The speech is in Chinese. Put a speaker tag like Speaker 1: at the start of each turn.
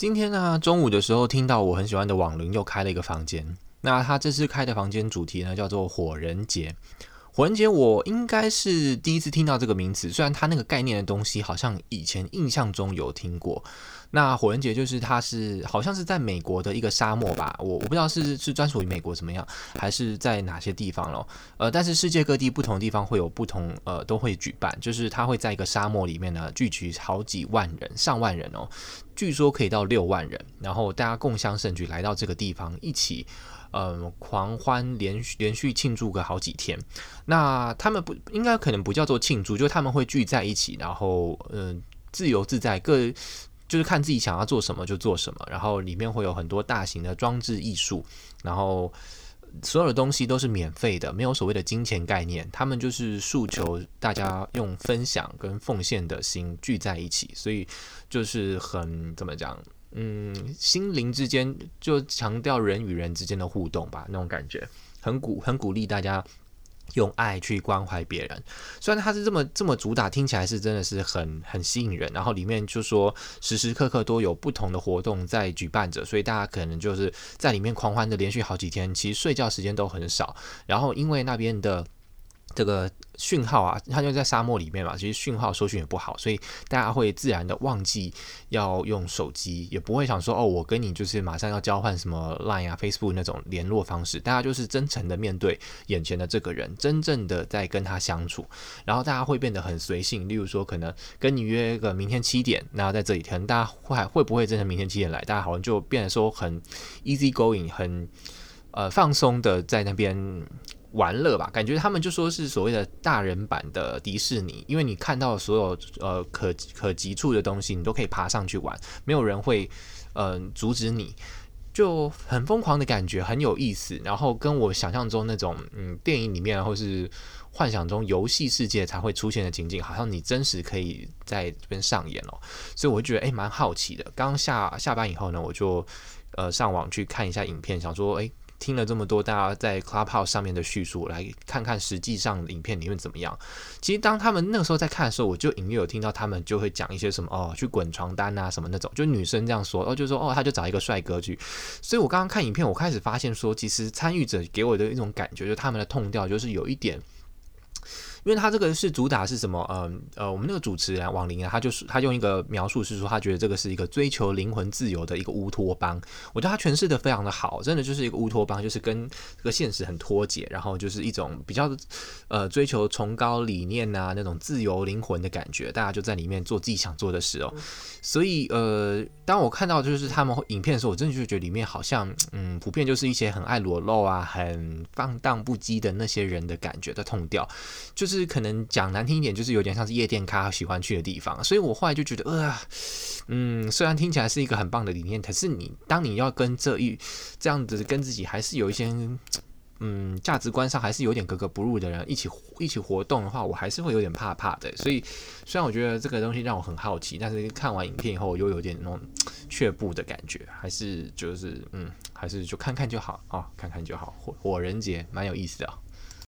Speaker 1: 今天呢，中午的时候听到我很喜欢的网伦又开了一个房间。那他这次开的房间主题呢，叫做火人节。火人节我应该是第一次听到这个名词，虽然他那个概念的东西好像以前印象中有听过。那火人节就是它是好像是在美国的一个沙漠吧，我我不知道是是专属于美国怎么样，还是在哪些地方咯。呃，但是世界各地不同地方会有不同呃都会举办，就是它会在一个沙漠里面呢聚集好几万人、上万人哦，据说可以到六万人，然后大家共襄盛举来到这个地方一起呃狂欢，连续连续庆祝个好几天。那他们不应该可能不叫做庆祝，就他们会聚在一起，然后嗯、自由自在各。就是看自己想要做什么就做什么，然后里面会有很多大型的装置艺术，然后所有的东西都是免费的，没有所谓的金钱概念。他们就是诉求大家用分享跟奉献的心聚在一起，所以就是很怎么讲，嗯，心灵之间就强调人与人之间的互动吧，那种感觉很鼓很鼓励大家。用爱去关怀别人，虽然他是这么这么主打，听起来是真的是很很吸引人。然后里面就说时时刻刻都有不同的活动在举办着，所以大家可能就是在里面狂欢的连续好几天，其实睡觉时间都很少。然后因为那边的。这个讯号啊，它就在沙漠里面嘛，其实讯号收讯也不好，所以大家会自然的忘记要用手机，也不会想说哦，我跟你就是马上要交换什么 Line 啊、Facebook 那种联络方式，大家就是真诚的面对眼前的这个人，真正的在跟他相处，然后大家会变得很随性，例如说可能跟你约个明天七点，那在这里，可能大家会会不会真的明天七点来，大家好像就变得说很 easy going，很呃放松的在那边。玩乐吧，感觉他们就说是所谓的大人版的迪士尼，因为你看到所有呃可可及处的东西，你都可以爬上去玩，没有人会嗯、阻止你，就很疯狂的感觉，很有意思。然后跟我想象中那种嗯电影里面或是幻想中游戏世界才会出现的情景，好像你真实可以在这边上演哦。所以我觉得诶蛮好奇的。刚下下班以后呢，我就呃上网去看一下影片，想说诶。听了这么多大家在 Clubhouse 上面的叙述，来看看实际上影片里面怎么样。其实当他们那个时候在看的时候，我就隐约有听到他们就会讲一些什么哦，去滚床单啊什么那种，就女生这样说，哦就说哦他就找一个帅哥去。所以我刚刚看影片，我开始发现说，其实参与者给我的一种感觉，就是他们的痛调就是有一点。因为他这个是主打是什么？嗯呃，我们那个主持人王林啊，他就是他用一个描述是说，他觉得这个是一个追求灵魂自由的一个乌托邦。我觉得他诠释的非常的好，真的就是一个乌托邦，就是跟这个现实很脱节，然后就是一种比较呃追求崇高理念啊那种自由灵魂的感觉。大家就在里面做自己想做的事哦。所以呃，当我看到就是他们影片的时候，我真的就觉得里面好像嗯，普遍就是一些很爱裸露啊、很放荡不羁的那些人的感觉的 tone 调，就是。就是可能讲难听一点，就是有点像是夜店咖喜欢去的地方，所以我后来就觉得，呃，嗯，虽然听起来是一个很棒的理念，可是你当你要跟这一这样子跟自己还是有一些嗯价值观上还是有点格格不入的人一起一起活动的话，我还是会有点怕怕的。所以虽然我觉得这个东西让我很好奇，但是看完影片以后又有点那种却步的感觉，还是就是嗯，还是就看看就好啊，看看就好。火火人节蛮有意思的。